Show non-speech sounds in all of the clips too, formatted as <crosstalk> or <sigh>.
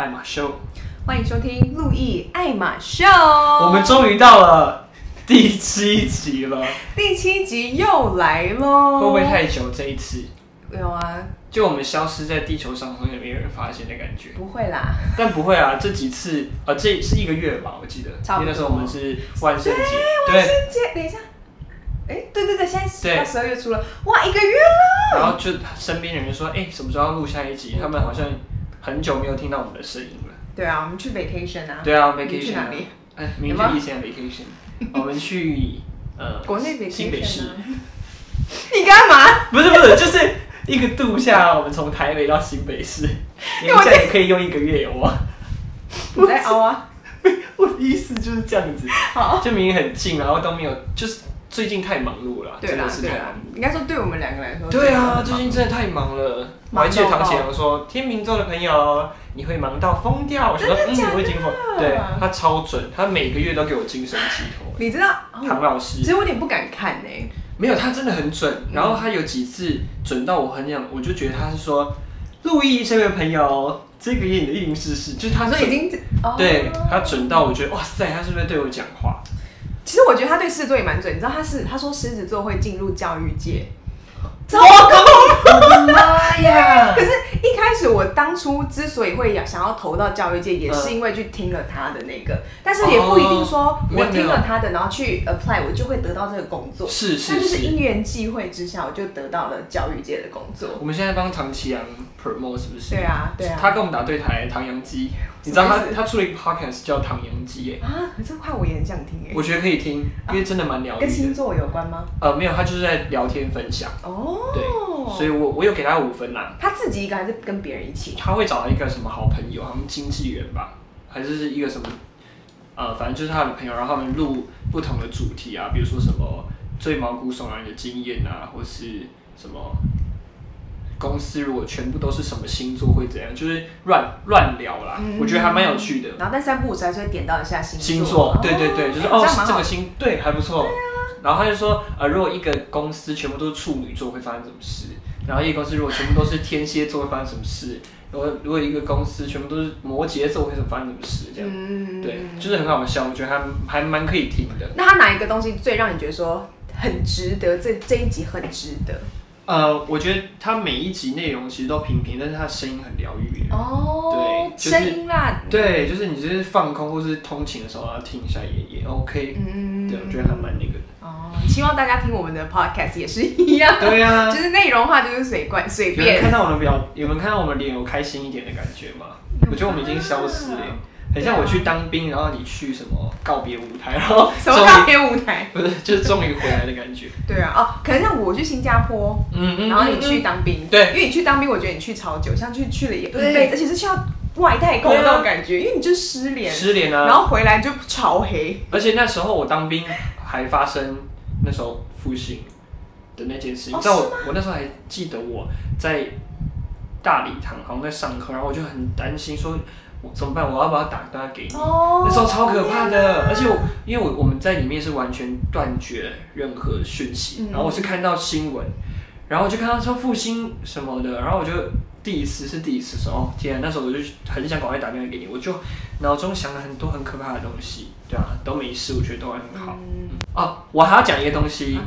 爱马秀，欢迎收听路易爱马秀。我们终于到了第七集了，第七集又来喽，会不会太久？这一次有啊，就我们消失在地球上，好像也没有人发现的感觉。不会啦，但不会啊，这几次呃，这是一个月吧，我记得，差不多。因为那时候我们是万圣节，对，万圣节，等一下。哎，对对对，现在到十二月初了，哇，一个月了。然后就身边人就说，哎，什么时候要录下一集？他们好像很久没有听到我们的声音了。对啊，我们去 vacation 啊。对啊，vacation 去哪里？哎，明天以前 vacation，<laughs> 我们去呃国内 vacation，新北市。<laughs> 你干嘛？不是不是，就是一个度假，我们从台北到新北市，<laughs> 年假也可以用一个月，有吗？我在熬啊。我的意思就是这样子，好，就明明很近，然后都没有，就是。最近太忙碌了，真的是太忙。应该说对我们两个来说。对啊，最近真的太忙了。我还记得唐启阳说，天秤座的朋友，你会忙到疯掉。我说，嗯，我已经疯。对，他超准，他每个月都给我精神寄托。你知道唐老师？其实我有点不敢看呢。没有，他真的很准。然后他有几次准到我很想，我就觉得他是说，陆毅这位朋友，这个月你的运势是，就是他说已经，对他准到我觉得哇塞，他是不是对我讲话？其实我觉得他对狮子座也蛮准，你知道他是他说狮子座会进入教育界，糟糕，我的妈呀！可是，一开始我当初之所以会想要投到教育界，也是因为去听了他的那个，但是也不一定说我听了他的，然后去 apply，我就会得到这个工作。是是是，但就是因缘际会之下，我就得到了教育界的工作。我们现在帮唐奇阳 promote 是不是？对啊对啊，他跟我们打对台，唐阳鸡。你知道他他出了一个 podcast 叫《唐阳鸡》哎啊，这块我也很想听哎。我觉得可以听，因为真的蛮疗愈的。跟星座有关吗？呃，没有，他就是在聊天分享。哦。对，所以我我有给他五分啦。他自己一个还是跟别人一起？他会找到一个什么好朋友，他们经纪人吧，还是一个什么？呃，反正就是他的朋友，然后他们录不同的主题啊，比如说什么最毛骨悚然的经验啊，或是什么。公司如果全部都是什么星座会怎样？就是乱乱聊啦，嗯、我觉得还蛮有趣的。然后但三不五时还是会点到一下星座。星座，对对对，就是哦，这个星对还不错。啊、然后他就说，呃，如果一个公司全部都是处女座会发生什么事？然后一个公司如果全部都是天蝎座会发生什么事？如果如果一个公司全部都是摩羯座会发生什么事？这样，嗯、对，就是很好笑，我觉得还还蛮可以听的。那他哪一个东西最让你觉得说很值得？这这一集很值得？呃，我觉得他每一集内容其实都平平，但是他的声音很疗愈。哦，对，声音啦，对，就是你就是放空或是通勤的时候要听一下也也 OK。嗯，对，我觉得还蛮那个的。哦，希望大家听我们的 Podcast 也是一样。<laughs> 对呀，<laughs> 就是内容的话就是随便随便。看到我们表，有没有看到我们脸有开心一点的感觉吗？我觉得我们已经消失了。很像我去当兵，然后你去什么告别舞台，然后 <laughs> 什么告别舞台？<laughs> 不是，就是终于回来的感觉。对啊，哦，可能像我去新加坡，嗯嗯，然后你去当兵，对，因为你去当兵，我觉得你去超久，像去去了也对，而且是去到外太空那种感觉，因为你就失联，失联啊，然后回来就超黑。而且那时候我当兵还发生那时候复兴的那件事情，你知道我我那时候还记得我在大礼堂好像在上课，然后我就很担心说。我怎么办？我要不要打电话给你？Oh, 那时候超可怕的，而且我因为我我们在里面是完全断绝任何讯息，嗯、然后我是看到新闻，然后我就看到说复兴什么的，然后我就第一次是第一次说哦天啊，那时候我就很想赶快打电话给你，我就脑中想了很多很可怕的东西，对啊，都没事，我觉得都还很好。嗯哦，我还要讲一个东西。啊、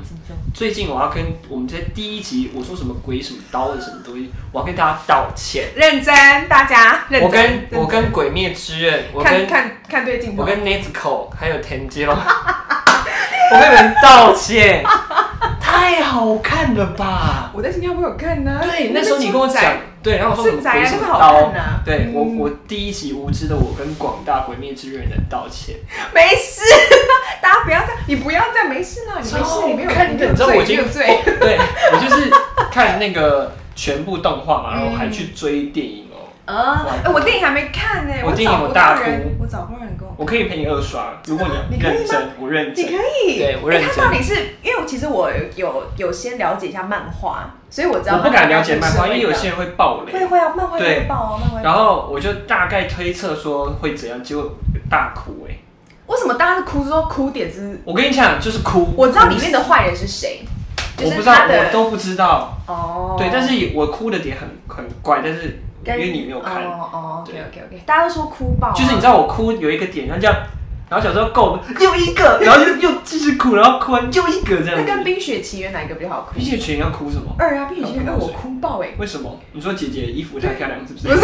最近我要跟我们在第一集我说什么鬼什么刀的什么东西，我要跟大家道歉。认真，大家。认真。我跟我跟鬼灭之刃，我跟看看，看对镜头。我跟 Nezuko 还有田鸡龙，我跟你们道歉。<laughs> 太好看了吧！我在新加坡有看呢。对，那时候你跟我讲，对，然后我说什么鬼什么刀？对我，我第一集无知的我跟广大鬼灭之刃人道歉。没事，<laughs> 大家不要再，你不要再，没事了，你没事，你没有看，你知道我已经对，<laughs> 我就是看那个全部动画嘛，然后还去追电影哦。啊！我电影还没看呢，我电影我大哭，我找不到我。可以陪你二刷，如果你认真，我认真。你可以，对我认真。他到底是因为其实我有有先了解一下漫画，所以我知道。我不敢了解漫画，因为有些人会爆雷。会会啊，漫画会爆啊，漫画。然后我就大概推测说会怎样，结果大哭哎！为什么大家是哭？说哭点是？我跟你讲，就是哭。我知道里面的坏人是谁，我不知道，我都不知道。哦。对，但是我哭的点很很怪，但是。因为你没有看。哦哦，OK OK OK，大家都说哭爆，就是你知道我哭有一个点，然后这样，然后小时候够又一个，<laughs> 然后就又继续哭，然后哭完又一个这样。那跟《冰雪奇缘》哪一个比较好哭？《冰雪奇缘》要哭什么？二啊，《冰雪奇缘二》我哭爆哎！为什么？你说姐姐衣服太漂亮是不是？不是，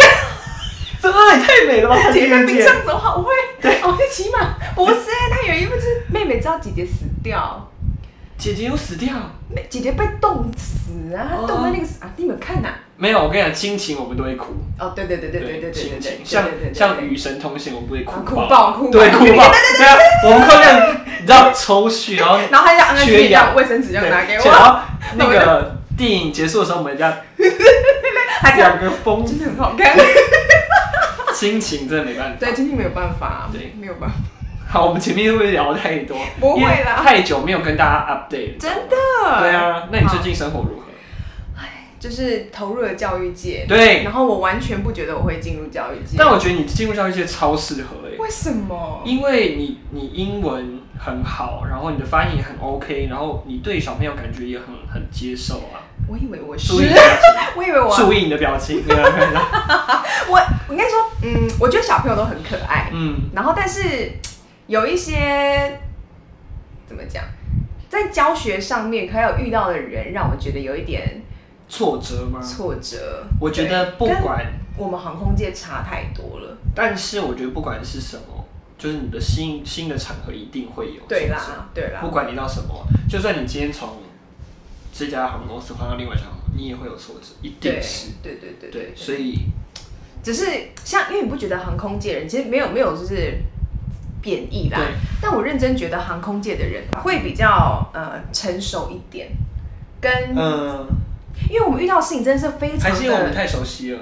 这二也太美了吧！<laughs> 姐姐冰箱走好会，对，我会骑马。不是，她有一幕是妹妹知道姐姐死掉。姐姐有死掉，姐姐被冻死啊！冻在那个啊，你们看呐？没有，我跟你讲，亲情我们都会哭。哦，对对对对对对对，亲情像像与神同行，我们不会哭哭爆哭，对 <laughs> 哭爆。对啊，我们靠这样，你知道抽血，然后然后还要缺氧，卫生纸要拿给我。然后那个 <laughs> 电影结束的时候，我们这样，两个疯，真的很好看。亲情真的没办法，对，亲情没有办法，对，没有办法。好，我们前面会不会聊太多？不会啦，太久没有跟大家 update。真的？对啊，那你最近生活如何？哎，就是投入了教育界。对。然后我完全不觉得我会进入教育界。但我觉得你进入教育界超适合诶。为什么？因为你你英文很好，然后你的发音也很 OK，然后你对小朋友感觉也很很接受啊。我以为我是。我以为我。注意你的表情。<laughs> 我 <laughs> 我应该说，嗯，我觉得小朋友都很可爱。嗯。然后，但是。有一些怎么讲，在教学上面可有遇到的人，让我觉得有一点挫折吗？挫折。我觉得不管我们航空界差太多了，但是我觉得不管是什么，就是你的新新的场合一定会有。对啦，对啦。不管你到什么，就算你今天从这家航空公司换到另外一家你也会有挫折，一定是。对对对对，所以只是像，因为你不觉得航空界人其实没有没有就是。贬义啦，但我认真觉得航空界的人会比较呃成熟一点，跟嗯，因为我们遇到的事情真的是非常的，还是因为我们太熟悉了。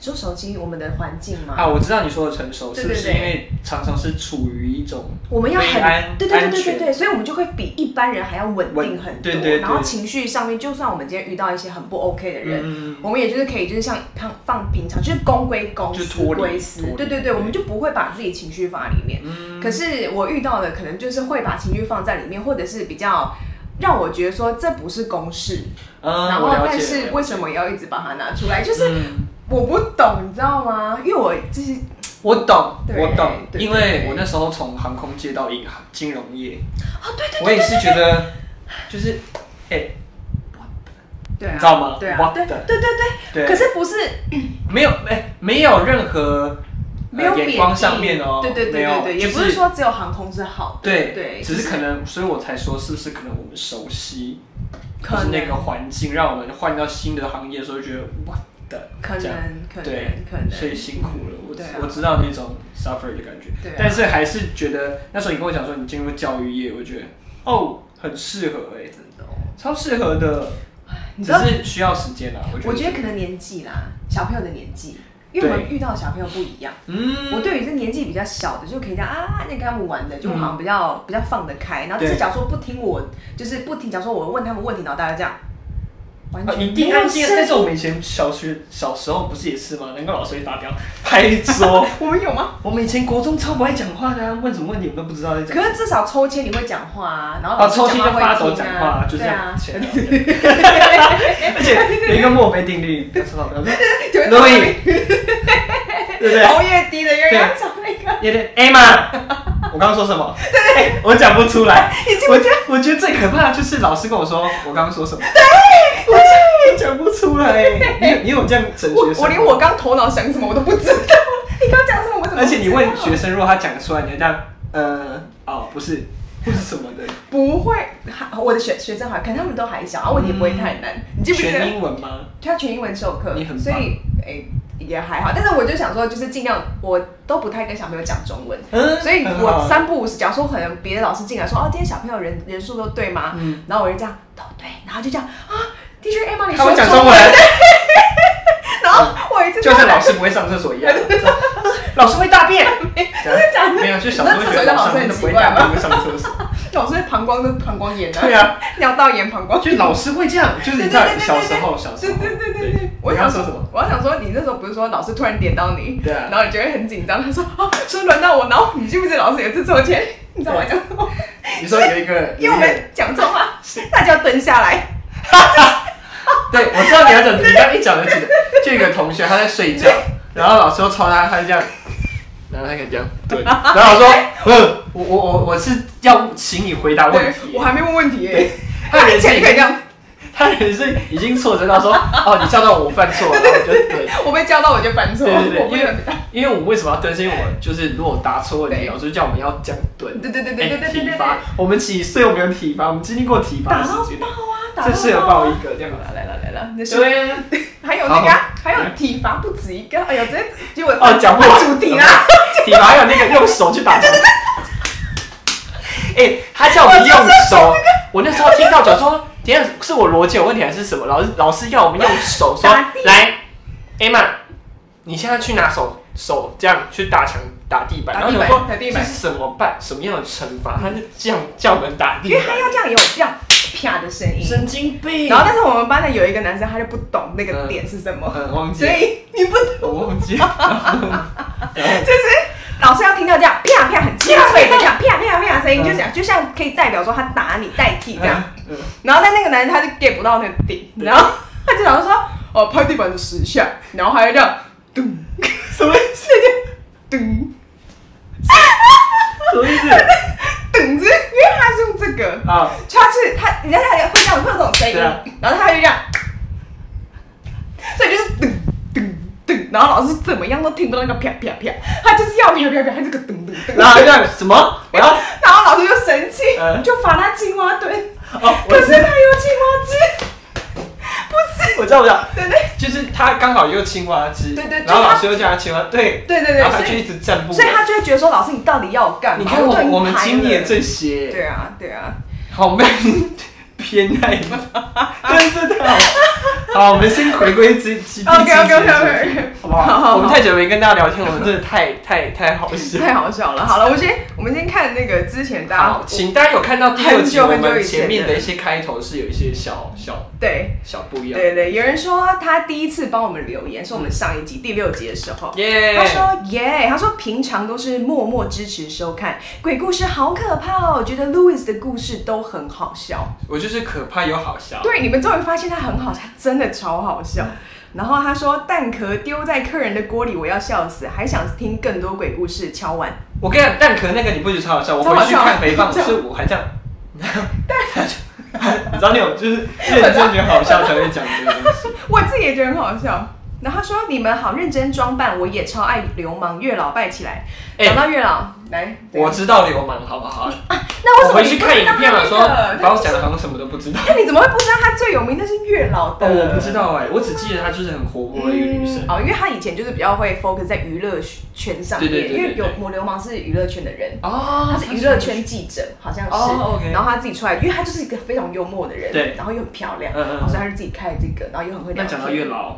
就熟悉我们的环境嘛。啊，我知道你说的成熟是不是因为常常是处于一种我们要很对对对对对对，所以我们就会比一般人还要稳定很多。对对对。然后情绪上面，就算我们今天遇到一些很不 OK 的人，我们也就是可以就是像放放平常，就是公归公，就私归私。对对对，我们就不会把自己情绪放在里面。可是我遇到的可能就是会把情绪放在里面，或者是比较让我觉得说这不是公事。然后但是为什么要一直把它拿出来？就是。我不懂，你知道吗？因为我就是我懂，我懂，因为我那时候从航空界到银行金融业，哦对对，我也是觉得就是哎，对，你知道吗？对啊，对对对对，可是不是没有哎，没有任何没有眼光上面哦，对对对对对，也不是说只有航空是好的，对对，只是可能，所以我才说是不是可能我们熟悉，就是那个环境，让我们换到新的行业的时候觉得哇的。可能，可能，可能，所以辛苦了。我我知道那种 suffer 的感觉，但是还是觉得那时候你跟我讲说你进入教育业，我觉得哦，很适合哎，真的，超适合的。只是需要时间啦，我觉得。我觉得可能年纪啦，小朋友的年纪，因为我们遇到的小朋友不一样。嗯。我对于这年纪比较小的，就可以这样啊，那跟他们玩的，就好像比较比较放得开。然后就是假如说不听我，就是不听，假如说我问他们问题，然后大家这样。啊！你第安静，但是我们以前小学小时候不是也是吗？难怪老师会发飙拍桌。<laughs> 我们有吗？我们以前国中超不爱讲话的，问什么问题我们都不知道在讲。可是至少抽签你会讲话啊，然后啊抽签就发抖讲话，就这样。<laughs> 而且有一个墨菲定律，不要说不要说，对不对？<laughs> 头越低的越要找那个。有点 A 吗？我刚刚说什么？<laughs> 对，我讲不出来。<laughs> 我觉得我觉得最可怕的就是老师跟我说我刚刚说什么。对，我讲不出来。你你有这样整学生？我连我刚头脑想什么我都不知道。<laughs> 你刚讲什么？我怎么？而且你问学生，如果他讲得出来，你要这样，呃，哦，不是，不是什么的。不会，我的学学生好，可能他们都还小，啊，问题不会太难。你记不记得？全英文吗？他全英文授课，你很所以诶。也还好，但是我就想说，就是尽量我都不太跟小朋友讲中文，嗯、所以我三不五时，假如说可能别的老师进来说，哦，今天小朋友人人数都对吗？嗯，然后我就这样都对，然后就这样啊，Teacher Emma，你说中文。<laughs> 然后我一次就像老师不会上厕所一样，<laughs> 老师会大便，<laughs> 真的假的？没有，就小时候觉得老师都不会大便，不会上厕所。老师会膀胱跟膀胱炎啊，对啊，尿道炎、膀胱。就老师会这样，就是你在小时候，小时候。对对对对对。我想说什么？我要想说，你那时候不是说老师突然点到你，对啊，然后你就会很紧张。他说：“哦，说轮到我。”然后你记不记得老师有一次抽签？你知道我讲什么？<laughs> 你说有一个，<laughs> 因为我们讲错话，大家要蹲下来。<laughs> 对，我知道你要讲，你刚一讲就记得，就一个同学他在睡觉，然后老师又抄他，他就这样，然后他可以这样，对，然后我说，嗯，我我我我是要请你回答问题，我还没问问题耶，他以前可以这样。他也是已经错知道说 <laughs> 哦，你叫到我犯错了，我就对，<laughs> 我被叫到我就犯错，对对对，因为因为我们为什么要担心？因为我就是如果答错问题，老师叫我们要讲蹲，对对对对对对，体罚，我们几岁我们有体罚，我们经历过体罚的时间，打到爆啊，这次有报一个这样，来了来了，对，还有那个还有体罚不止一个，哎呀，这结果哦讲不完主题啦，体罚还有那个用手去打，哎，他叫我们用手，我那时候听到讲说。今天是我逻辑有问题还是什么？老师老师要我们用手 <laughs> 说来，Emma，你现在去拿手手这样去打墙打地板，然后你说这是什么办什么样的惩罚？他是这样叫我们打地板，因 <laughs> 为他要这样有这样啪的声音，神经病。然后但是我们班的有一个男生他就不懂那个点是什么，嗯，忘记，所以你不懂，我忘记，<laughs> 就是。老师要听到这样啪啪很清脆的这样啪啪啪声音，就讲就像可以代表说他打你代替这样。然后但那个男人他就 get 不到那个点，然后他就老是说哦拍地板的十下，然后还要这样 <laughs> 咚，什么意思？咚，什么意思？咚子，因为他是用这个啊，他是他，人家他会这样会有这种声音，然后他就这样，所以就是咚。然后老师怎么样都听不到那个啪啪啪，他就是要啪啪啪，他这个噔噔噔。然后这样什么？<laughs> 然后然后老师就生气，就罚他青蛙蹲。哦，可是他有青蛙姿。不是，我知道，我知道。对对，就是他刚好有青蛙姿。对对。然后老师又叫他青蛙，对对对对，然后他就一直站不稳。所以他就会觉得说，老师你到底要我干嘛？你看我我们今年这些。对啊对啊。好闷。偏爱吗？对对对，好，好，我们先回归之之 OK OK OK，好不好？我们太久没跟大家聊天，我们真的太太太好笑，太好笑了。好了，我先，我们先看那个之前大家，请大家有看到第六集我们前面的一些开头是有一些小小对小不一样。对对，有人说他第一次帮我们留言，是我们上一集第六集的时候，耶，他说耶，他说平常都是默默支持收看鬼故事，好可怕哦，觉得 Louis 的故事都很好笑。我就是。可怕又好笑，对，你们终于发现他很好笑，真的超好笑。然后他说蛋壳丢在客人的锅里，我要笑死，还想听更多鬼故事。敲完，我跟你讲，蛋壳那个你不觉得超好笑？我回去看回放，<laughs> 是我还这样，但 <laughs> 你知道那种就是认真觉得好笑才会讲这个东西，<laughs> 我自己也觉得很好笑。然后他说：“你们好认真装扮，我也超爱流氓。月老拜起来，讲到月老来，我知道流氓好不好？<laughs> 那为什么回去看影片了？说把我讲的好像什么都不知道。那 <laughs> 你怎么会不知道他最有名的是月老的？我不知道哎，我只记得他就是很活泼的一个女生。哦，因为他以前就是比较会 focus 在娱乐圈上面，因为有魔流氓是娱乐圈的人哦，他是娱乐圈记者，好像是。然后他自己出来，因为他就是一个非常幽默的人，对，然后又很漂亮，嗯嗯，所以他是自己开这个，然后又很会聊。那讲到月老。”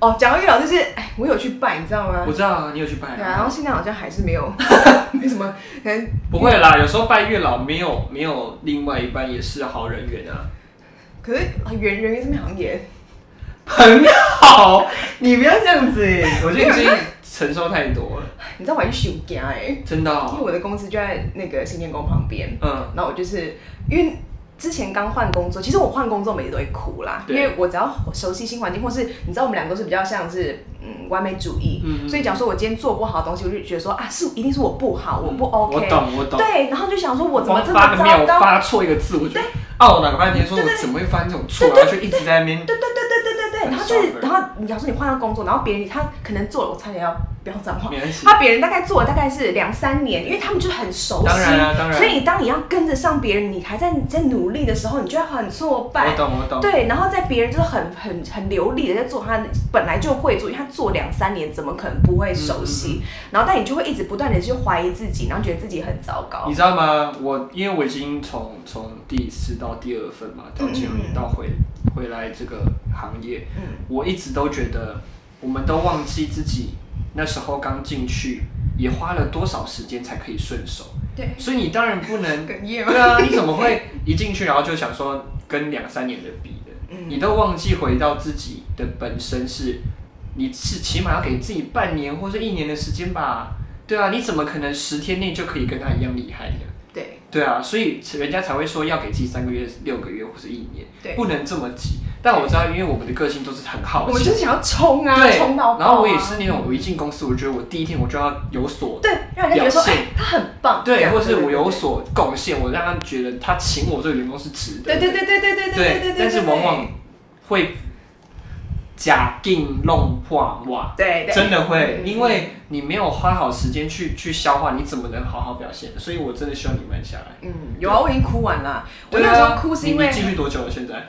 哦，讲到月老就是，哎，我有去拜，你知道吗？我知道啊，你有去拜。对啊，然后现在好像还是没有，<laughs> 没什么，可能 <laughs> 不会啦。有时候拜月老没有没有另外一半也是好人缘啊。可是人人缘这边好像也 <laughs> 很好，你不要这样子哎，我觉得你承受太多了。你知道我还去休假哎，真的，因为我的公司就在那个新天宫旁边，嗯，然后我就是因为。之前刚换工作，其实我换工作每次都会哭啦，因为我只要熟悉新环境，或是你知道我们两个都是比较像是嗯完美主义，嗯嗯所以假如说我今天做不好的东西，我就觉得说啊是一定是我不好，我不 OK，我懂我懂，对，然后就想说我怎么这么糟糕，发错一个字，我觉得懊恼了半天，说我怎么会犯这种错，然后就一直在那边，对对对对对对对，然后就是然后你假如说你换到工作，然后别人他可能做了，我差点要。不要脏话，他别人大概做了大概是两三年，因为他们就很熟悉，当然啊，当然。所以你当你要跟着上别人，你还在在努力的时候，你就会很挫败。我懂，我懂。对，然后在别人就是很很很流利的在做，他本来就会做，因为他做两三年，怎么可能不会熟悉？然后但你就会一直不断的去怀疑自己，然后觉得自己很糟糕。你知道吗？我因为我已经从从第四到第二份嘛，到前面到回回来这个行业，我一直都觉得我们都忘记自己。那时候刚进去，也花了多少时间才可以顺手？对，所以你当然不能，<laughs> 对啊，你怎么会一进去然后就想说跟两三年的比的？嗯，你都忘记回到自己的本身是，你是起码要给自己半年或者一年的时间吧？对啊，你怎么可能十天内就可以跟他一样厉害的？对，对啊，所以人家才会说要给自己三个月、六个月或是一年，对，不能这么急。但我知道，因为我们的个性都是很好奇，我们就是想要冲啊，对，冲到、啊。然后我也是那种，我一进公司，我觉得我第一天我就要有所对，让人家觉得说，哎，他很棒，对，或是我有所贡献，我让他觉得他请我这个员工是值得。对对对对对对对对。但是往往会假定弄破哇，对，真的会，因为你没有花好时间去去消化，你怎么能好好表现？所以我真的希望你慢下来。嗯，有啊，我已经哭完了。我那时候哭是因为你继续多久了？现在？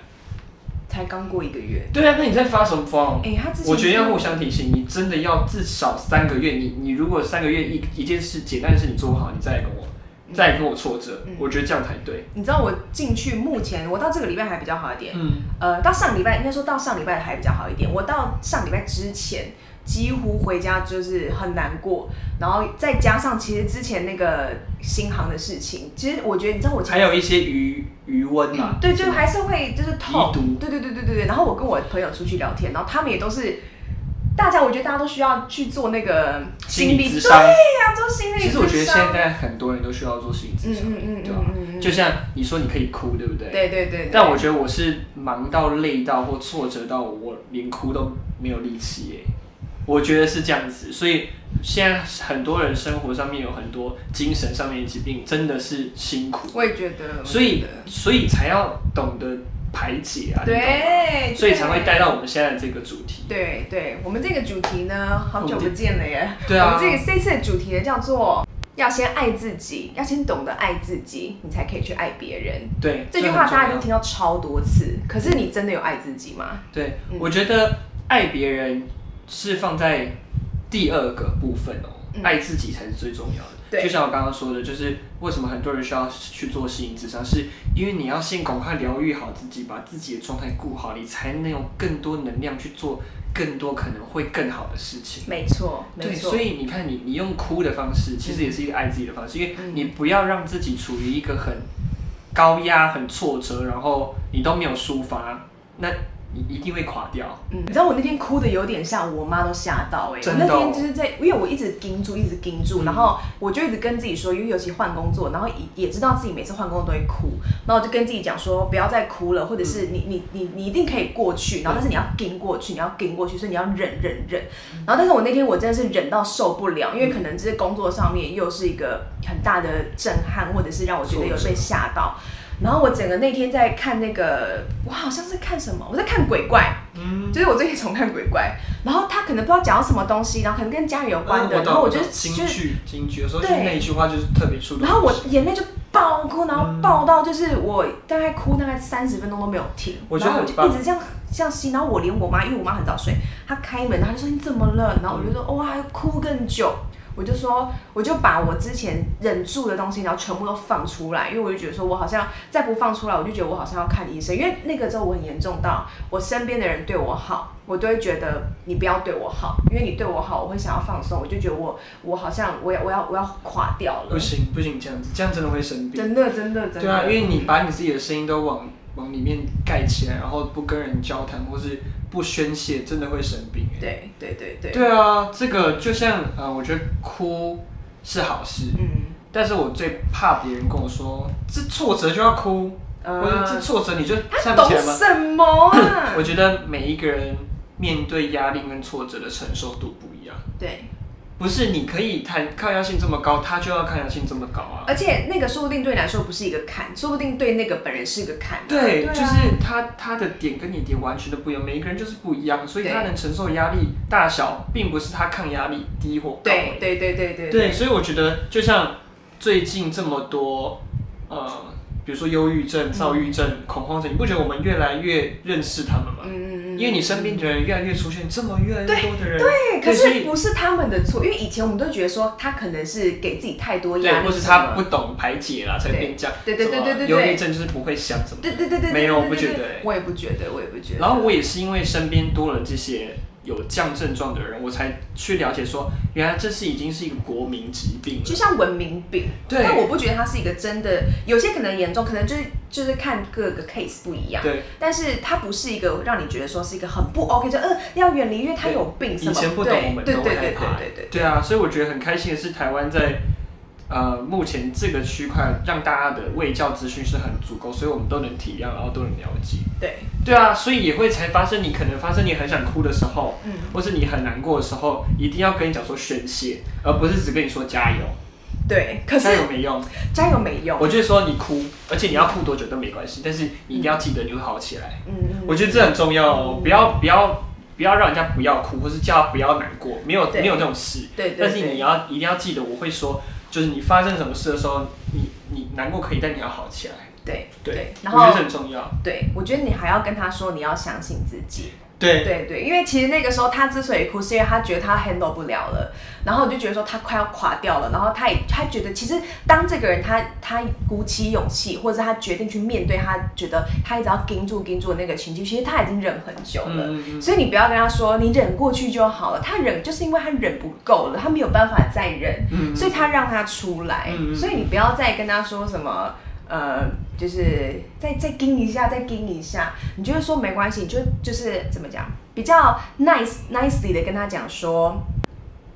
才刚过一个月，对啊，那你在发什么疯？哎、欸，他之前我觉得要互相提醒，你真的要至少三个月。你你如果三个月一一件事简单的事你做不好，你再来跟我，嗯、再来跟我挫折，嗯、我觉得这样才对。你知道我进去目前，我到这个礼拜还比较好一点，嗯，呃，到上礼拜应该说到上礼拜还比较好一点。我到上礼拜之前。几乎回家就是很难过，然后再加上其实之前那个新航的事情，其实我觉得你知道我还有一些余余温嘛，对，就还是会就是痛，对对对对对。然后我跟我朋友出去聊天，然后他们也都是，大家我觉得大家都需要去做那个心理咨商，对呀，做心理。其实我觉得现在很多人都需要做心理咨商，嗯嗯嗯，对吧？就像你说你可以哭，对不对？对对对。但我觉得我是忙到累到或挫折到我连哭都没有力气耶。我觉得是这样子，所以现在很多人生活上面有很多精神上面的疾病，真的是辛苦。我也觉得，所以所以才要懂得排解啊，对，所以才会带到我们现在的这个主题。对对，我们这个主题呢，好久不见了耶。对啊，我们这个这次的主题呢，叫做要先爱自己，要先懂得爱自己，你才可以去爱别人。对，这句话大家已经听到超多次，可是你真的有爱自己吗？对，嗯、我觉得爱别人。是放在第二个部分哦，嗯、爱自己才是最重要的。对就像我刚刚说的，就是为什么很多人需要去做心理智商，是因为你要先赶快疗愈好自己，把自己的状态顾好，你才能有更多能量去做更多可能会更好的事情。没错，没错。对，所以你看你，你你用哭的方式，其实也是一个爱自己的方式，嗯、因为你不要让自己处于一个很高压、很挫折，然后你都没有抒发，那。你一定会垮掉。嗯，你知道我那天哭的有点像我妈都吓到哎、欸。真的、那天就是在，因为我一直盯住，一直盯住，嗯、然后我就一直跟自己说，因为尤其换工作，然后也也知道自己每次换工作都会哭，然后我就跟自己讲说，不要再哭了，或者是你你你你一定可以过去，然后但是你要盯过去，你要盯过去，所以你要忍忍忍。然后但是我那天我真的是忍到受不了，因为可能这是工作上面又是一个很大的震撼，或者是让我觉得有被吓到。然后我整个那天在看那个，我好像是看什么，我在看鬼怪，嗯，就是我最近重看鬼怪。然后他可能不知道讲到什么东西，然后可能跟家里有关的，然后我就京剧，京剧有时候就是那一句话就是特别触动。然后我眼泪就爆哭，然后爆到就是我大概哭大概三十分钟都没有停，然后我就一直这样这样吸。然后我连我妈，因为我妈很早睡，她开门，她就说你怎么了？然后我就说哇，哭更久。我就说，我就把我之前忍住的东西，然后全部都放出来，因为我就觉得说，我好像再不放出来，我就觉得我好像要看医生，因为那个时候我很严重到，我身边的人对我好，我都会觉得你不要对我好，因为你对我好，我会想要放松，我就觉得我我好像我要我要我要垮掉了。不行不行，这样子这样真的会生病。真的真的真的。对啊，因为你把你自己的声音都往往里面盖起来，然后不跟人交谈，或是。不宣泄真的会生病。对对对对。对啊，这个就像呃，我觉得哭是好事。嗯。但是我最怕别人跟我说，这挫折就要哭，呃、或者这挫折你就站不起来吗？什么啊？我觉得每一个人面对压力跟挫折的承受度不一样。对。不是你可以谈抗压性这么高，他就要抗压性这么高啊！而且那个说不定对你来说不是一个坎，说不定对那个本人是一个坎啊。对，就是他他的点跟你点完全都不一样，每一个人就是不一样，所以他能承受压力大小，并不是他抗压力低或高。对对对对对。对，所以我觉得就像最近这么多呃，比如说忧郁症、躁郁症、嗯、恐慌症，你不觉得我们越来越认识他们吗？嗯嗯嗯。因为你身边的人越来越出现这么越来越多的人，对，对，可是不是他们的错，因为以前我们都觉得说他可能是给自己太多压力，或是他不懂排解啦，才变这样。对对对对对，忧郁症就是不会想什么，对对对对，没有，我不觉得，我也不觉得，我也不觉得。然后我也是因为身边多了这些。有这样症状的人，我才去了解说，原来这是已经是一个国民疾病，就像文明病。对，但我不觉得它是一个真的，有些可能严重，可能就是就是看各个 case 不一样。对，但是它不是一个让你觉得说是一个很不 OK，就呃要远离，因为他有病什么。以前不懂，我们都会害怕。对对对对对对。对啊，所以我觉得很开心的是，台湾在呃，目前这个区块让大家的卫教资讯是很足够，所以我们都能体谅，然后都能了解。对，对啊，所以也会才发生你可能发生你很想哭的时候，嗯，或是你很难过的时候，一定要跟你讲说宣泄，而不是只跟你说加油。对，可是加油没用，加油没用。我觉得说你哭，而且你要哭多久都没关系，但是你一定要记得你会好起来。嗯嗯，我觉得这很重要哦，不要不要不要让人家不要哭，或是叫他不要难过，没有没有这种事。对对。但是你要一定要记得，我会说。就是你发生什么事的时候，你你难过可以，但你要好起来。对对，然后我觉得很重要。对，我觉得你还要跟他说，你要相信自己。对对对，因为其实那个时候他之所以哭，是因为他觉得他 handle 不了了，然后我就觉得说他快要垮掉了，然后他也他觉得其实当这个人他他鼓起勇气，或者是他决定去面对他觉得他一直要盯住盯住的那个情绪，其实他已经忍很久了。所以你不要跟他说你忍过去就好了，他忍就是因为他忍不够了，他没有办法再忍，嗯，所以他让他出来，嗯，所以你不要再跟他说什么。呃，就是再再盯一下，再盯一下，你就会说没关系，你就就是怎么讲，比较 nice nicely 的跟他讲说，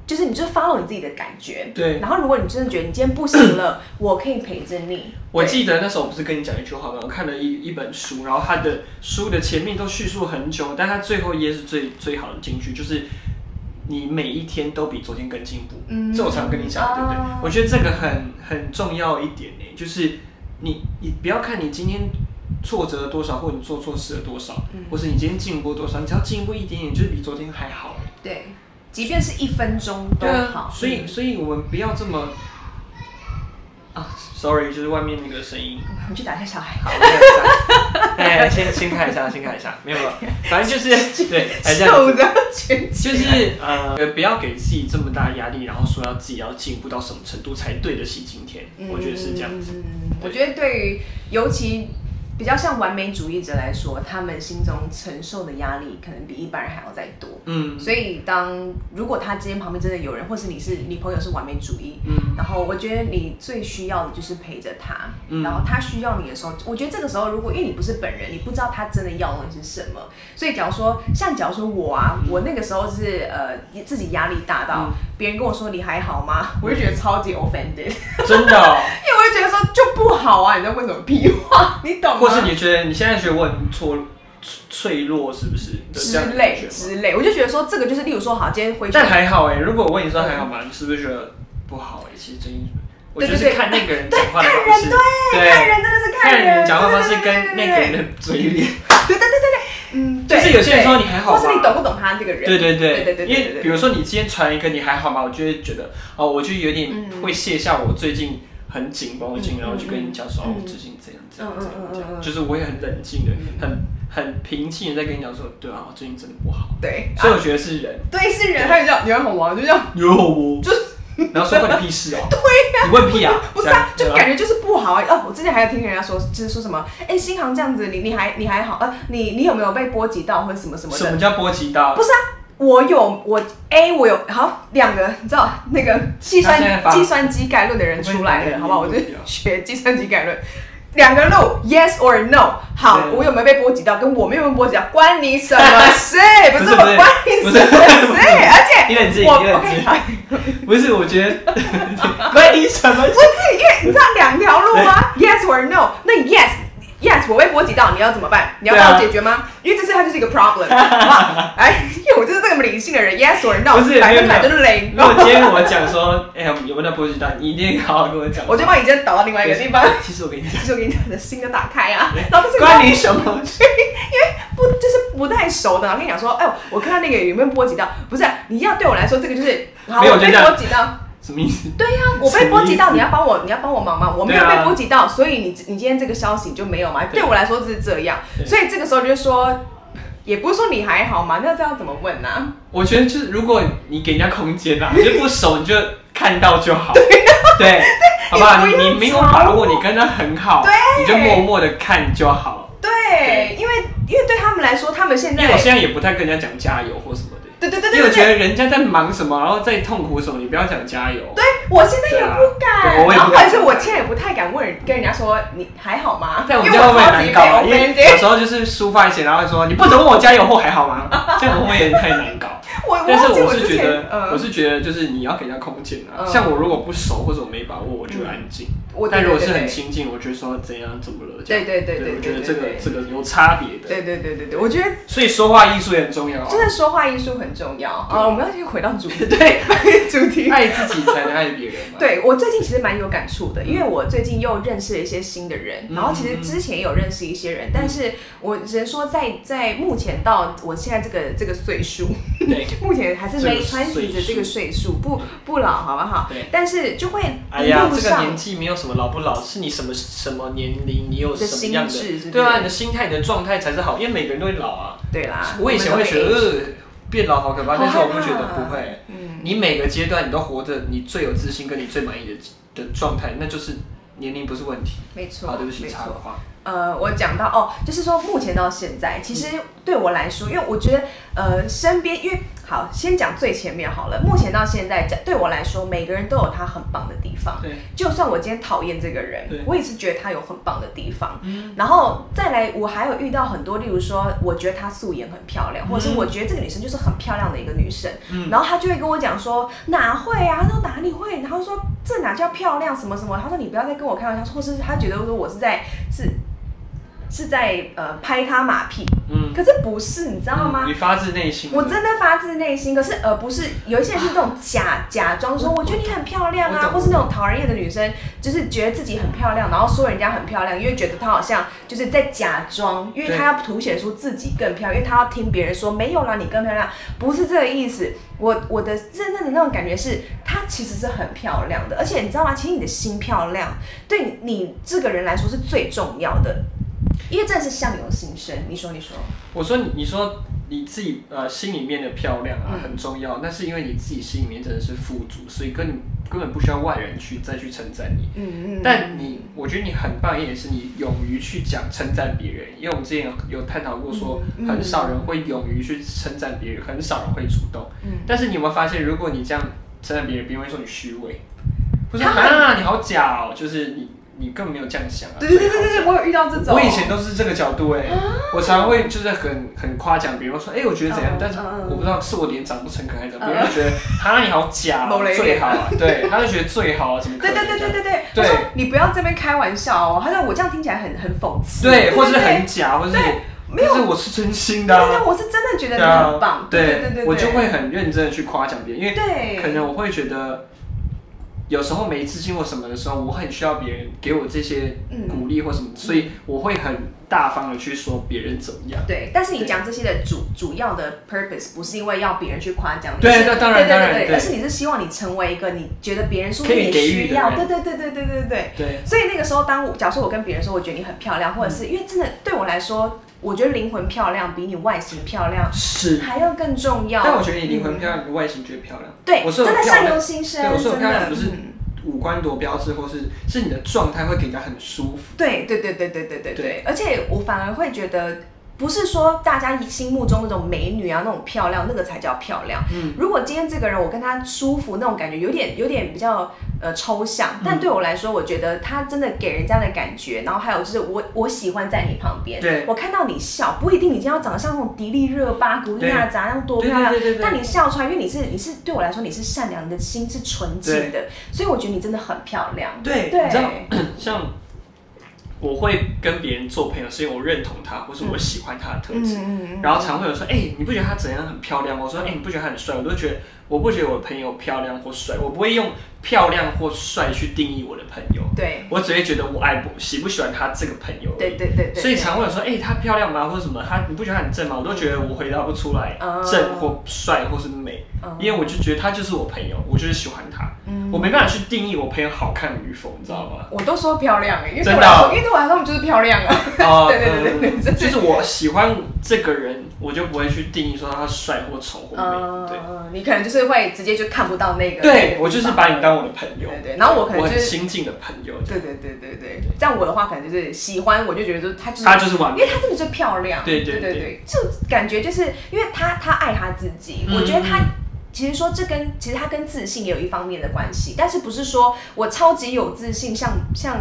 就是你就 follow 你自己的感觉，对。然后如果你真的觉得你今天不行了，<coughs> 我可以陪着你。我记得那时候我不是跟你讲一句话吗？我看了一一本书，然后他的书的前面都叙述很久，但他最后一页是最最好的金句，就是你每一天都比昨天更进步。嗯，这我常常跟你讲，对不对？啊、我觉得这个很很重要一点呢，就是。你你不要看你今天挫折了多少，或者你做错事了多少，嗯、或是你今天进步多少，你只要进步一点点，就是比昨天还好。对，即便是一分钟都好。啊、所以，所以我们不要这么啊，sorry，就是外面那个声音。我们去打一下小孩。好，<laughs> 哎，先先看一下，先看一下，没有了，<laughs> 反正就是 <laughs> 对，还是这样就是呃，不要给自己这么大压力，然后说要自己要进步到什么程度才对得起今天。嗯、我觉得是这样子。我觉得对于尤其。比较像完美主义者来说，他们心中承受的压力可能比一般人还要再多。嗯，所以当如果他今天旁边真的有人，或是你是你朋友是完美主义，嗯，然后我觉得你最需要的就是陪着他，嗯，然后他需要你的时候，我觉得这个时候如果因为你不是本人，你不知道他真的要的东西是什么，所以假如说像假如说我啊，我那个时候是呃自己压力大到别人跟我说你还好吗，<laughs> 我就觉得超级 offended，真的，<laughs> 因为我就觉得说就不好啊，你在问什么屁话，<laughs> 你懂吗？或是你觉得你现在觉得我很脆脆弱，是不是之类之类？我就觉得说这个就是，例如说，好，今天回去但还好哎。如果我问你说还好吗？你是不是觉得不好哎？其实最近我就是看那个人讲话的方式，对，看人真的是看人讲话方式跟那个人的嘴脸，对对对对对，嗯，就是有些人说你还好吗？或是你懂不懂他这个人？对对对对对，因为比如说你今天传一个你还好吗？我就会觉得哦，我就有点会卸下我最近。很紧绷的紧，然后就跟你讲说，哦，我最近这样这样这样这样，就是我也很冷静的，很很平静的在跟你讲说，对啊，我最近真的不好。对，所以我觉得是人，对，是人，他有叫你还好吗？就这样，有我，就是，<laughs> 然后说关你屁事哦。<laughs> 对呀，你问屁啊？<laughs> 不是啊，就感觉就是不好啊。哦，我之前还有听人家说，就是说什么，哎，新航这样子，你你还你还好？呃，你你有没有被波及到或者什么什么的？什么叫波及到？不是啊。我有我 A，我有好两个，你知道那个计算计算机概论的人出来了，好不好？我就学计算机概论，两个路 yes or no。好，我有没有被波及到？跟我没有被波及到，关你什么 <laughs> 事？不是我关你什么事？而且我 OK 好，<laughs> 不是我觉得 <laughs> 关你什么事？不是因为你知道两条路吗？Yes or no？那 yes。Yes，我被波及到，你要怎么办？你要帮我解决吗？啊、因为这次它就是一个 problem，<laughs> 好不好？哎，因 <laughs> 为我就是这么理性的人，Yes or no，百分百就是零。如果今天我讲说，<laughs> 哎、欸，有没有波及到？你一定好好跟我讲。我就帮你先导到另外一个地方。其实我跟你讲，其实我跟你讲，你的心都打开啊。对然后是关你什么？因为不就是不太熟的，我跟你讲说，哎、欸，我看到那个有没有波及到？不是，你要对我来说，这个就是好，我被波及到。什么意思？对呀、啊，我被波及到，你要帮我，你要帮我忙吗？我没有被波及到，啊、所以你你今天这个消息就没有嘛？对，我来说是这样，所以这个时候就说，也不是说你还好吗？那这样怎么问呢、啊？我觉得就是如果你给人家空间啊，<laughs> 你就不熟，你就看到就好，对，对，好吧？你你没有把握，你跟他很好，对你就默默的看就好。对，对因为因为对他们来说，他们现在，因为我现在也不太跟人家讲加油或什么。对对对对，因为我觉得人家在忙什么，然后在痛苦什么，你不要讲加油。对，我现在也不敢，然后或者是我现在也不太敢问跟人家说你还好吗？在我们家会不会难搞？因为有时候就是抒发一些，然后说你不准问我加油或还好吗？<laughs> 这样会不会也太难搞？我但是我我是觉得，嗯、我是觉得就是你要给人家空间啊。嗯、像我如果不熟或者我没把握，我就安静。我但如果是很亲近，我觉得说怎样怎么了？对对对对，我觉得这个这个有差别的。对对对对对，我觉得。所以说话艺术也很重要。真的说话艺术很重要啊！我们要先回到主题，<laughs> 对，<laughs> 主题，爱自己才能爱别人。对我最近其实蛮有感触的，因为我最近又认识了一些新的人，然后其实之前也有认识一些人，但是我只能说在在目前到我现在这个这个岁数，对，<laughs> 目前还是没穿洗的这个岁数，不不老，好不好？对，但是就会哎呀，这个年纪没有什么老不老，是你什么什么年龄，你有什么样的对啊，你的心态、你的状态才是好，因为每个人都会老啊。对啦，我以前会觉得呃变老好可怕，但是我不觉得不会。嗯，你每个阶段你都活着，你最有自信跟你最满意的的状态，那就是年龄不是问题。没错，好，对不起，插个话。呃，我讲到哦，就是说目前到现在，其实对我来说，因为我觉得呃身边，因为好先讲最前面好了。目前到现在讲，对我来说，每个人都有他很棒的地方。对，就算我今天讨厌这个人，对，我也是觉得他有很棒的地方。嗯，然后再来，我还有遇到很多，例如说，我觉得她素颜很漂亮，或者是我觉得这个女生就是很漂亮的一个女生。嗯，然后她就会跟我讲说哪会啊？她说哪里会？然后说这哪叫漂亮？什么什么？她说你不要再跟我开玩笑，或是她觉得说我是在是。是在呃拍她马屁，嗯，可是不是，你知道吗？你发自内心，我真的发自内心。可是而不是有一些人是这种假假装说，我觉得你很漂亮啊，或是那种讨人厌的女生，就是觉得自己很漂亮，然后说人家很漂亮，因为觉得她好像就是在假装，因为她要凸显出自己更漂亮，因为她要听别人说没有啦，你更漂亮，不是这个意思。我我的真正的那种感觉是，她其实是很漂亮的，而且你知道吗？其实你的心漂亮，对你这个人来说是最重要的。因为这是相由心生，你说你说，我说你你说你自己呃心里面的漂亮啊、嗯、很重要，那是因为你自己心里面真的是富足，所以根根本不需要外人去再去称赞你。嗯嗯。但你我觉得你很棒，也是你勇于去讲称赞别人，因为我们之前有有探讨过说，很少人会勇于去称赞别人，很少人会主动。嗯。但是你有没有发现，如果你这样称赞别人，别人会说你虚伪，不是啊你好假哦，就是你。你根本没有这样想啊！对对对对对，我有遇到这种。我以前都是这个角度哎，我常常会就是很很夸奖别人，说哎，我觉得怎样，但是我不知道是我脸长不诚恳还是怎么，别人就觉得哈你好假，最好啊，<laughs> 对，他就觉得最好啊，怎么可能？对对对对对对，他说你不要这边开玩笑哦，他说我这样听起来很很讽刺，对，或是很假，或是没有，我是真心的，对对，我是真的觉得你很棒，对对对，我就会很认真的去夸奖别人，因为可能我会觉得。有时候每一次经过什么的时候我很需要别人给我这些鼓励或什么所以我会很大方的去说别人怎么样。对但是你讲这些的主主要的 purpose 不是因为要别人去夸奖你。对那当然对对对。而是你是希望你成为一个你觉得别人说你需要对对对对对对对所以那个时候当假假设我跟别人说我觉得你很漂亮或者是因为真的对我来说我觉得灵魂漂亮比你外形漂亮是还要更重要。但我觉得你灵魂漂亮，你外形觉得漂亮。对，我说真的相由心生。对，我说漂亮不是五官多标致，或是是你的状态会给人家很舒服。对对对对对对对对。而且我反而会觉得。不是说大家心目中那种美女啊，那种漂亮，那个才叫漂亮。嗯，如果今天这个人我跟他舒服，那种感觉有点有点比较呃抽象，但对我来说，我觉得他真的给人家的感觉，然后还有就是我我喜欢在你旁边，对，我看到你笑，不一定你今天要长得像那种迪丽热巴、古力娜扎那样多漂亮，但你笑出来，因为你是你是对我来说你是善良，你的心是纯净的，所以我觉得你真的很漂亮。对对，<clears throat> 像。我会跟别人做朋友，是因为我认同他，或是我喜欢他的特质。嗯、然后常会有说：“哎、欸，你不觉得他怎样很漂亮？”我说：“哎、欸，你不觉得他很帅？”我都觉得，我不觉得我的朋友漂亮或帅，我不会用漂亮或帅去定义我的朋友。对，我只会觉得我爱不喜不喜欢他这个朋友。对对对，对。所以常会有说：“哎、欸，他漂亮吗？或者什么？他你不觉得他很正吗？”我都觉得我回答不出来正或帅或是美，因为我就觉得他就是我朋友，我就是喜欢他。我没办法去定义我朋友好看与否，你知道吗？我都说漂亮哎，因为对我来说，因为对我来说他们就是漂亮啊。哦，<laughs> 对对对对对，就是我喜欢这个人，我就不会去定义说他帅或丑或美。对，你可能就是会直接就看不到那个。对，我就是把你当我的朋友。对对，然后我可能就是亲近的朋友。对对对对对，这样我的话可能就是喜欢，我就觉得就是他就是他就是完美，因为他真的最漂亮。对对对对，就感觉就是因为他他爱他自己，我觉得他。其实说这跟其实他跟自信也有一方面的关系，但是不是说我超级有自信，像像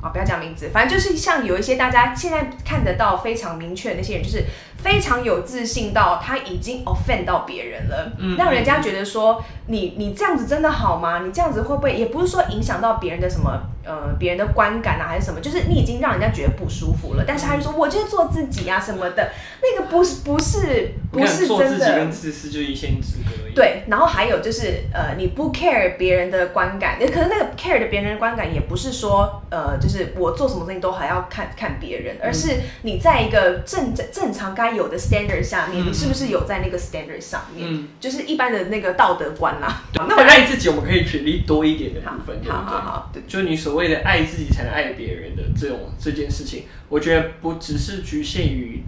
啊，不要讲名字，反正就是像有一些大家现在看得到非常明确的那些人，就是非常有自信到他已经 offend 到别人了，嗯，让人家觉得说你你这样子真的好吗？你这样子会不会也不是说影响到别人的什么呃别人的观感啊，还是什么？就是你已经让人家觉得不舒服了，但是他就说我就做自己啊什么的，那个不是不是不是真的。做自己跟自私就一线之隔。对，然后还有就是呃你不 care 别人的观感，也可能那个 care 的别人的观感也不是说呃就是。我做什么事情都还要看看别人，而是你在一个正正常该有的 standard 下面，你是不是有在那个 standard 上面？嗯，就是一般的那个道德观啦。那我爱自己，我们可以举例多一点的部分，好好好，对，就你所谓的爱自己才能爱别人的这种这件事情，我觉得不只是局限于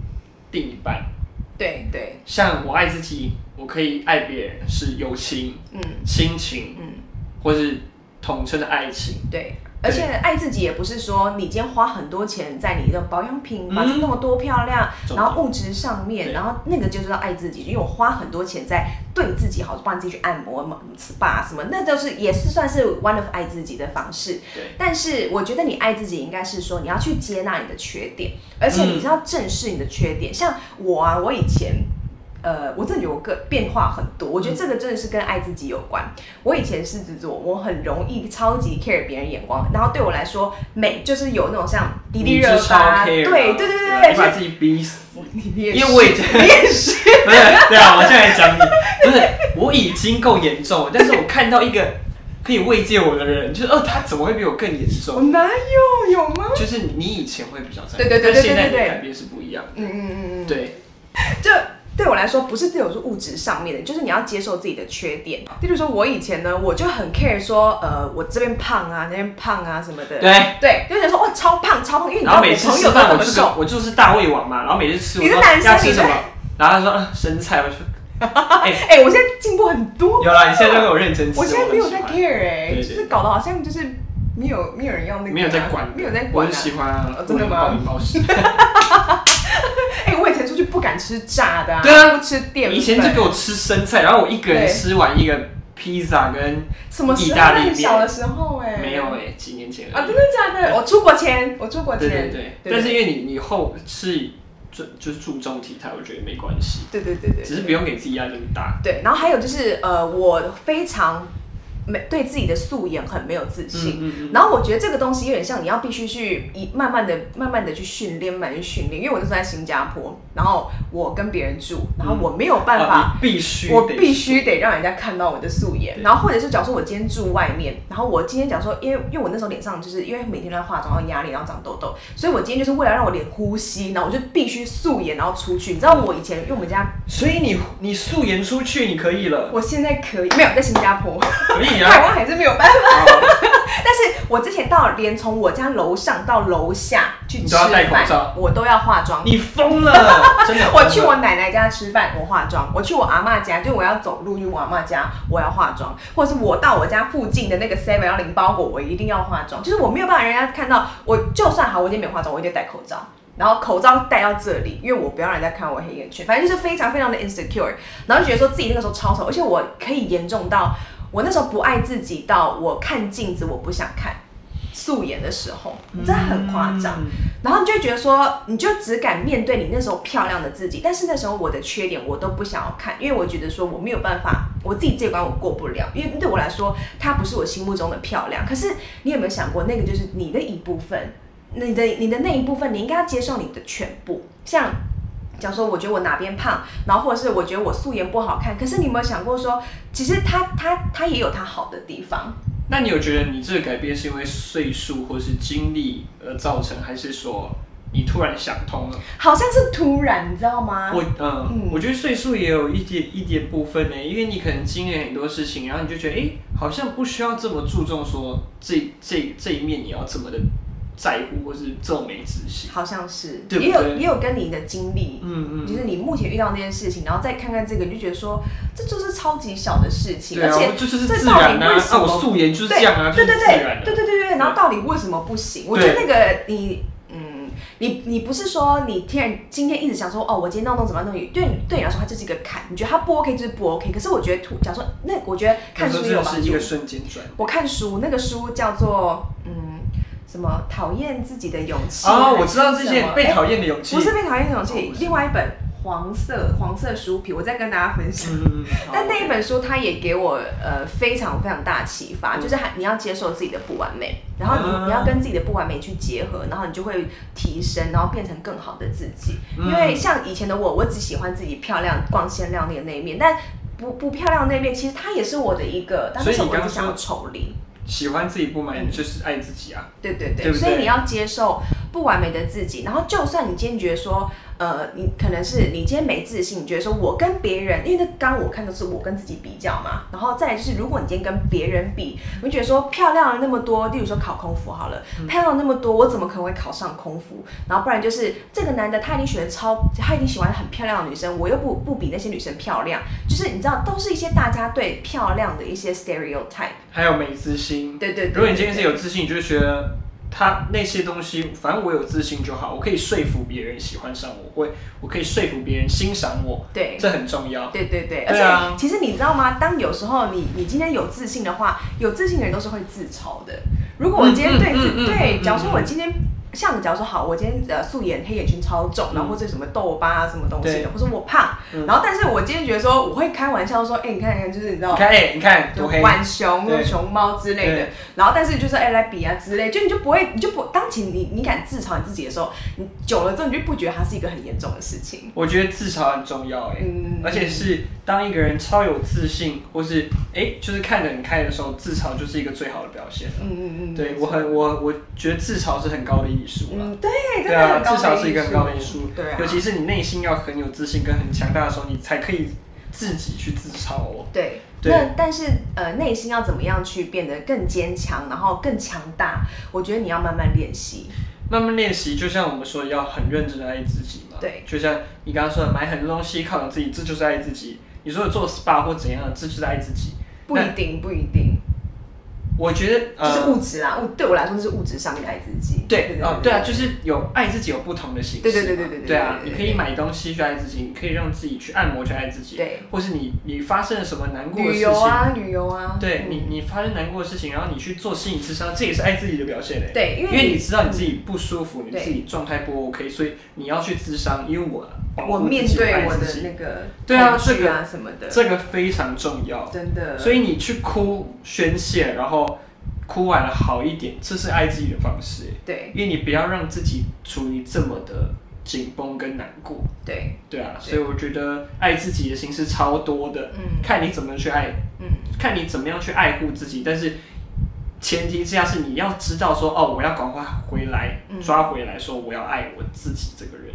另一半。对对，像我爱自己，我可以爱别人是友情，嗯，亲情，嗯，或是统称的爱情，对。而且爱自己也不是说你今天花很多钱在你的保养品，把自己弄得多漂亮，嗯、然后物质上面，然后那个就是要爱自己，因为我花很多钱在对自己好，帮自己去按摩嘛、SPA 什么，那都是也是算是 one of 爱自己的方式。对。但是我觉得你爱自己应该是说你要去接纳你的缺点，而且你是要正视你的缺点。嗯、像我啊，我以前。呃，我真的有个变化很多，我觉得这个真的是跟爱自己有关。我以前狮子座，我很容易超级 care 别人眼光，然后对我来说，美就是有那种像迪丽热巴，对对对对对，你把自己逼死，因为我已经，你也是，不 <laughs> 是，<laughs> 对啊，我现在讲你，不是，我已经够严重，但是我看到一个可以慰藉我的人，就是，哦，他怎么会比我更严重？我哪有？有吗？就是你以前会比较在意，对对对对对对，现在的改变是不一样的，嗯嗯嗯嗯，对，就。对我来说，不是只有是物质上面的，就是你要接受自己的缺点。例如说，我以前呢，我就很 care 说，呃，我这边胖啊，那边胖啊什么的。对对，就觉得说，哇，超胖超胖，因为你知道我朋友都这么瘦，我就是大胃王嘛。然后每次吃，我说要吃什么，然后他说生菜，我说，<laughs> 哎哎，我现在进步很多。有啦，你现在都给我认真吃。我现在没有在 care 哎，就是搞得好像就是没有没有人要那个，没有在管，没有在管。我很喜欢啊，真的吗？<laughs> 哎，我以前出去不敢吃炸的，啊对啊，不吃淀粉。以前就给我吃生菜，然后我一个人吃完一个披萨跟什么意大利面。小的时候哎，没有哎，几年前啊，真的假的？我出国前，我出国前，对对对。但是因为你你后是就就是注重体态，我觉得没关系。对对对对，只是不用给自己压力那么大。对，然后还有就是呃，我非常。没对自己的素颜很没有自信，嗯嗯嗯，然后我觉得这个东西有点像你要必须去一慢慢的、慢慢的去训练，慢慢去训练。因为我那时候在新加坡，然后我跟别人住，然后我没有办法，嗯、必须我必须得让人家看到我的素颜。然后或者是假如说我今天住外面，然后我今天假如说，因为因为我那时候脸上就是因为每天都在化妆，然后压力，然后长痘痘，所以我今天就是为了让我脸呼吸，然后我就必须素颜，然后出去。你知道我以前因为我们家，所以你你素颜出去你可以了。我现在可以，没有在新加坡可以啊，台湾还是没有。办法，<laughs> 但是我之前到连从我家楼上到楼下去吃饭，我都要化妆。你疯了，<laughs> 真的！我去我奶奶家吃饭，我化妆；我去我阿嬷家，就我要走路去我阿嬷家，我要化妆；或者是我到我家附近的那个 Seven 要领包裹，我一定要化妆。就是我没有办法让人家看到，我就算好，我今天没化妆，我一定戴口罩，然后口罩戴到这里，因为我不要让人家看我黑眼圈。反正就是非常非常的 insecure，然后就觉得说自己那个时候超丑，而且我可以严重到。我那时候不爱自己到我看镜子我不想看素颜的时候，真的很夸张。嗯、然后你就觉得说，你就只敢面对你那时候漂亮的自己，但是那时候我的缺点我都不想要看，因为我觉得说我没有办法，我自己这关我过不了，因为对我来说它不是我心目中的漂亮。可是你有没有想过，那个就是你的一部分，你的你的那一部分，你应该要接受你的全部，像。假如说我觉得我哪边胖，然后或者是我觉得我素颜不好看，可是你有没有想过说，其实他他他也有他好的地方？那你有觉得你这个改变是因为岁数或是经历而造成，还是说你突然想通了？好像是突然，你知道吗？我嗯，嗯我觉得岁数也有一点一点部分呢，因为你可能经历很多事情，然后你就觉得哎，好像不需要这么注重说这这这一面你要怎么的。在乎或是皱眉仔细，好像是。也有也有跟你的经历，嗯嗯就是你目前遇到那件事情，然后再看看这个，你就觉得说，这就是超级小的事情。而且，就是这到底为什么？素颜就是这样。对对对，对对对对，然后到底为什么不行？我觉得那个你你你不是说你天然今天一直想说哦，我今天闹钟怎么弄，对你对你来说它就是一个坎，你觉得它不 OK 就是不 OK。可是我觉得图，假如说，那我觉得看书有，是一个瞬间转。我看书，那个书叫做嗯。什么讨厌自己的勇气哦，我知道这些被讨厌的勇气，不是被讨厌的勇气，另外一本。黄色黄色书皮，我再跟大家分享。嗯、<laughs> 但那一本书，它也给我呃非常非常大启发，嗯、就是还你要接受自己的不完美，然后你、嗯、你要跟自己的不完美去结合，然后你就会提升，然后变成更好的自己。嗯、因为像以前的我，我只喜欢自己漂亮、光鲜亮丽的那一面，但不不漂亮的那一面，其实它也是我的一个，但是我不想要抽离。喜欢自己不满意，就是爱自己啊。对对对，对对所以你要接受不完美的自己，然后就算你坚决说。呃，你可能是你今天没自信，你觉得说我跟别人，因为那刚我看的是我跟自己比较嘛，然后再来就是如果你今天跟别人比，你觉得说漂亮了那么多，例如说考空服好了，嗯、漂亮那么多，我怎么可能会考上空服？然后不然就是这个男的他已经选的超，他已经喜欢很漂亮的女生，我又不不比那些女生漂亮，就是你知道，都是一些大家对漂亮的一些 stereotype，还有没自信。对对，对，对，对，对，如果你今天是有自信，你就觉得。他那些东西，反正我有自信就好，我可以说服别人喜欢上我，会，我可以说服别人欣赏我，对，这很重要。对对对，对啊，而且其实你知道吗？当有时候你你今天有自信的话，有自信的人都是会自嘲的。如果我今天对自、嗯嗯嗯、对，假如说我今天。像假如说好，我今天呃素颜黑眼圈超重，然后或者什么痘疤啊什么东西的，或者我胖，然后但是我今天觉得说我会开玩笑说，哎你看你看就是你知道，你看哎你看多黑，浣熊、熊猫之类的，然后但是就是哎来比啊之类，就你就不会你就不当起你你敢自嘲你自己的时候，你久了之后你就不觉得它是一个很严重的事情。我觉得自嘲很重要哎，而且是当一个人超有自信，或是哎就是看得很开的时候，自嘲就是一个最好的表现。嗯嗯嗯，对我很我我觉得自嘲是很高的艺术嗯，对，对啊，至少是一个很高的艺术。对啊，尤其是你内心要很有自信跟很强大的时候，你才可以自己去自嘲哦。对，对那但是呃，内心要怎么样去变得更坚强，然后更强大？我觉得你要慢慢练习，慢慢练习。就像我们说，要很认真的爱自己嘛。对，就像你刚刚说的，买很多东西犒赏自己，这就是爱自己。你说的做 SPA 或怎样，这就是爱自己。不一定，不一定。我觉得就是物质啊，物对我来说是物质上面爱自己。对，哦，对啊，就是有爱自己有不同的形式。对对对对对对。对啊，你可以买东西去爱自己，你可以让自己去按摩去爱自己。对。或是你你发生了什么难过的事情？旅游啊，旅游啊。对你你发生难过的事情，然后你去做心理咨商，这也是爱自己的表现嘞。对，因为你知道你自己不舒服，你自己状态不 OK，所以你要去咨商，因为我我面对我的那个对啊，这个啊什么的，这个非常重要，真的。所以你去哭宣泄，然后。哭完了好一点，这是爱自己的方式。对，因为你不要让自己处于这么的紧绷跟难过。对，对啊，所以我觉得爱自己的心是超多的。嗯，看你怎么去爱，嗯，看你怎么样去爱护自己，但是。前提之下是你要知道说哦，我要赶快回来，抓回来说我要爱我自己这个人。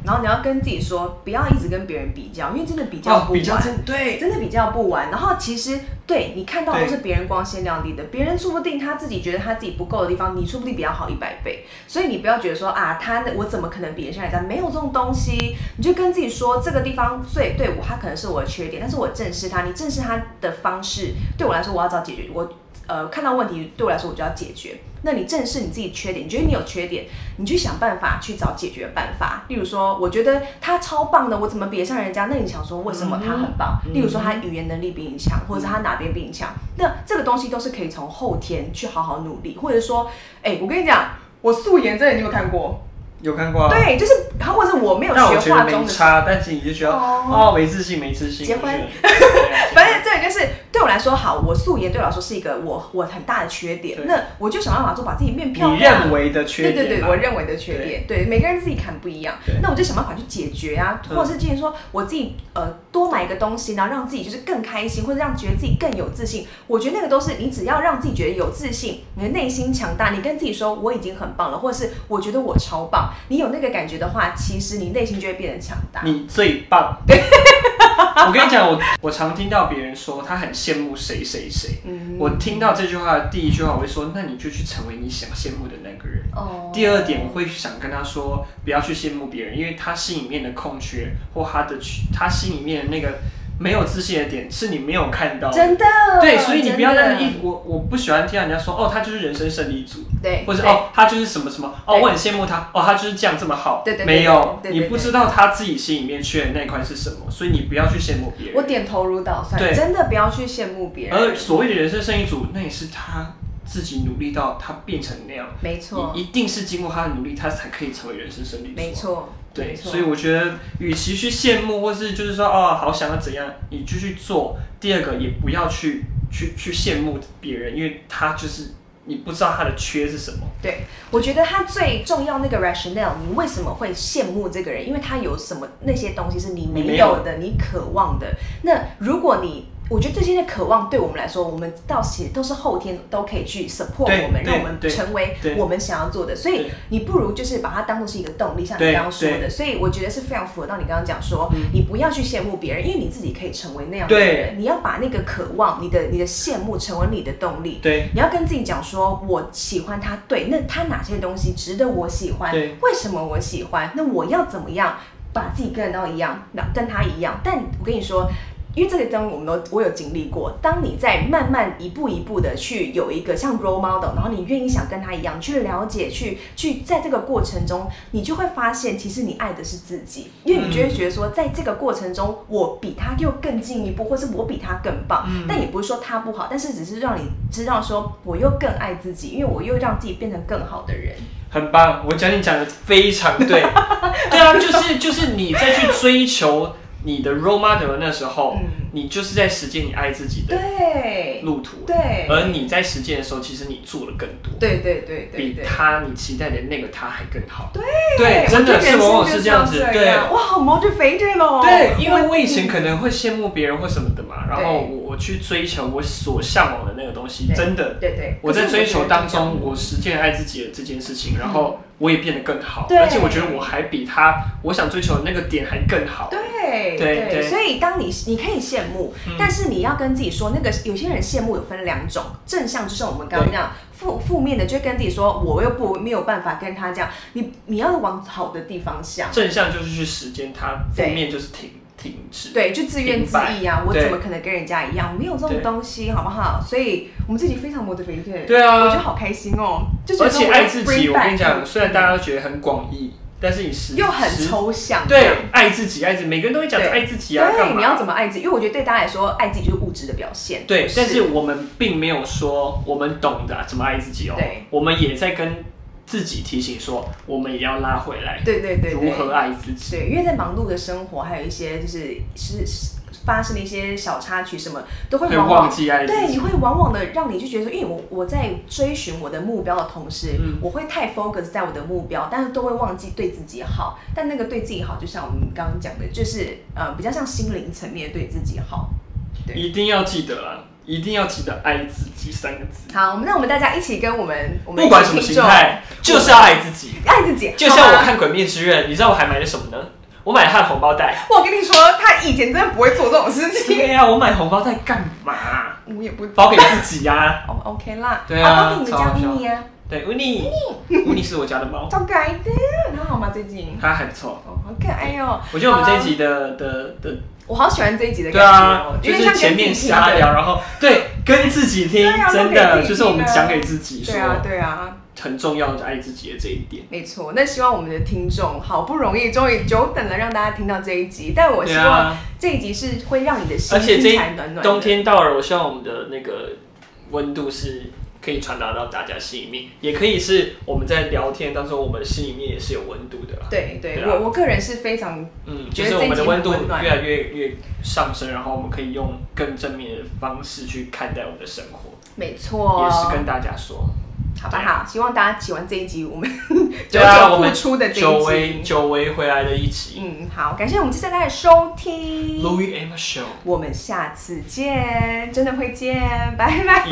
嗯，然后你要跟自己说，不要一直跟别人比较，因为真的比较不完。哦、比较真对，真的比较不完。然后其实对你看到都是别人光鲜亮丽的，别人说不定他自己觉得他自己不够的地方，你说不定比较好一百倍。所以你不要觉得说啊，他我怎么可能比得上人家？没有这种东西，你就跟自己说这个地方最对我，他可能是我的缺点，但是我正视他。你正视他的方式，对我来说，我要找解决我。呃，看到问题对我来说，我就要解决。那你正视你自己缺点，你觉得你有缺点，你去想办法去找解决办法。例如说，我觉得他超棒的，我怎么比得上人家？那你想说为什么他很棒？嗯、例如说他语言能力比你强，或者是他哪边比你强？那这个东西都是可以从后天去好好努力，或者说，哎、欸，我跟你讲，我素颜这你有没有看过？有看过啊？对，就是他，或者是我没有学化妆的，没差，但是你就觉得哦，没自信，没自信。结婚，<laughs> 反正这个就是对我来说好，我素颜对我来说是一个我我很大的缺点，那我就想办法做把自己变漂亮。你认为的缺点？对对对，我认为的缺点，对每个人自己看不一样，那我就想办法去解决啊，或者是建议说我自己呃多买一个东西，然后让自己就是更开心，或者让觉得自己更有自信。我觉得那个都是你只要让自己觉得有自信，你的内心强大，你跟自己说我已经很棒了，或者是我觉得我超棒。你有那个感觉的话，其实你内心就会变得强大。你最棒。对，<laughs> <laughs> 我跟你讲，我我常听到别人说他很羡慕谁谁谁。嗯。我听到这句话的第一句话，我会说，那你就去成为你想羡慕的那个人。哦。第二点，我会想跟他说，不要去羡慕别人，因为他心里面的空缺或他的他心里面的那个。没有自信的点是你没有看到，真的。对，所以你不要在那一我我不喜欢听人家说哦，他就是人生胜利组，对，或者哦，他就是什么什么哦，我很羡慕他哦，他就是这样这么好，对对，没有，你不知道他自己心里面缺的那块是什么，所以你不要去羡慕别人。我点头如捣蒜，对，真的不要去羡慕别人。而所谓的人生胜利组，那也是他自己努力到他变成那样，没错，一定是经过他的努力，他才可以成为人生胜利组。没错，对，所以我觉得，与其去羡慕，或是就是说，哦，好想要怎样，你就去做。第二个，也不要去去去羡慕别人，因为他就是。你不知道他的缺是什么？对，我觉得他最重要那个 rationale，你为什么会羡慕这个人？因为他有什么那些东西是你没有的，你渴望的。那如果你我觉得这些的渴望对我们来说，我们到其实都是后天都可以去 support 我们，让我们成为我们想要做的。所以你不如就是把它当做是一个动力，像你刚刚说的。所以我觉得是非常符合到你刚刚讲说，你不要去羡慕别人，因为你自己可以成为那样的人。你要把那个渴望，你的你的羡慕成为你的动力。对，你要跟自己讲说，我喜欢他，对，那他哪些东西值得我喜欢？对，为什么我喜欢？那我要怎么样把自己跟人都一样，跟他一样？但我跟你说。因为这个东西我们都我有经历过。当你在慢慢一步一步的去有一个像 role model，然后你愿意想跟他一样去了解，去去在这个过程中，你就会发现，其实你爱的是自己。因为你就会觉得说，在这个过程中，我比他又更进一步，或是我比他更棒。但也不是说他不好，但是只是让你知道说，我又更爱自己，因为我又让自己变成更好的人。很棒，我讲你讲的非常对。对啊，就是就是你在去追求。你的 role model 那时候，嗯、你就是在实践你爱自己的路途，对，对，而你在实践的时候，其实你做了更多，对对对，对，比他你期待的那个他还更好，对。对，真的是往往是这样子，对，哇，好 motivated 咯，对，因为我以前可能会羡慕别人或什么的嘛，然后我我去追求我所向往的那个东西，真的，对对，我在追求当中，我实践爱自己的这件事情，然后。我也变得更好，而且我觉得我还比他我想追求的那个点还更好。对对对，所以当你你可以羡慕，但是你要跟自己说，那个有些人羡慕有分两种，正向就是我们刚刚那样，负负面的就跟自己说，我又不没有办法跟他这样，你你要往好的地方想。正向就是去实践它，负面就是停停止。对，就自怨自艾啊，我怎么可能跟人家一样？没有这种东西，好不好？所以我们自己非常 motivated。对啊，我觉得好开心哦。就而且爱自己，我跟你讲，虽然大家都觉得很广义，但是你实又很抽象。对，爱自己，爱自己，每个人都会讲爱自己啊。对，你要怎么爱自己？因为我觉得对大家来说，爱自己就是物质的表现。对，但是我们并没有说我们懂得怎么爱自己哦。对，我们也在跟自己提醒说，我们也要拉回来。对对对，如何爱自己？对，因为在忙碌的生活，还有一些就是是。发生的一些小插曲，什么都会往往对，你会往往的让你就觉得说，因为我我在追寻我的目标的同时，嗯、我会太 focus 在我的目标，但是都会忘记对自己好。但那个对自己好，就像我们刚刚讲的，就是呃比较像心灵层面对自己好。对，一定要记得啊，一定要记得爱自己三个字。好，那我们大家一起跟我们我们不管什么形态，就是要爱自己，爱自己。就像我看《鬼灭之刃》，你知道我还买了什么呢？我买了他的红包袋。我跟你说，他以前真的不会做这种事情。对呀，我买红包袋干嘛？我也不包给自己呀。<laughs> 哦，OK 啦。对啊，包给你们家乌尼啊。对，乌尼。乌尼是我家的猫。超可爱的，他好吗？最近。它还不错。哦，好可爱哟。我觉得我们这一集的的的，我好喜欢这一集的感觉哦。就是前面瞎聊，然后对，跟自己听，真的就是我们讲给自己说。对啊，对啊。很重要的爱自己的这一点，没错。那希望我们的听众好不容易，终于久等了，让大家听到这一集。但我希望这一集是会让你的心听起来暖暖。冬天到了，我希望我们的那个温度是可以传达到大家心里面，也可以是我们在聊天当中，我们心里面也是有温度的。对对，对啊、我我个人是非常嗯，就是我们的温度越来越越上升，然后我们可以用更正面的方式去看待我们的生活。没错，也是跟大家说。好不，好，希望大家喜欢这一集，我们久久 <laughs> 付出的这一，久违久违回来的一集。嗯，好，感谢我们下天的收听，Louis M Show，我们下次见，真的会见，拜拜。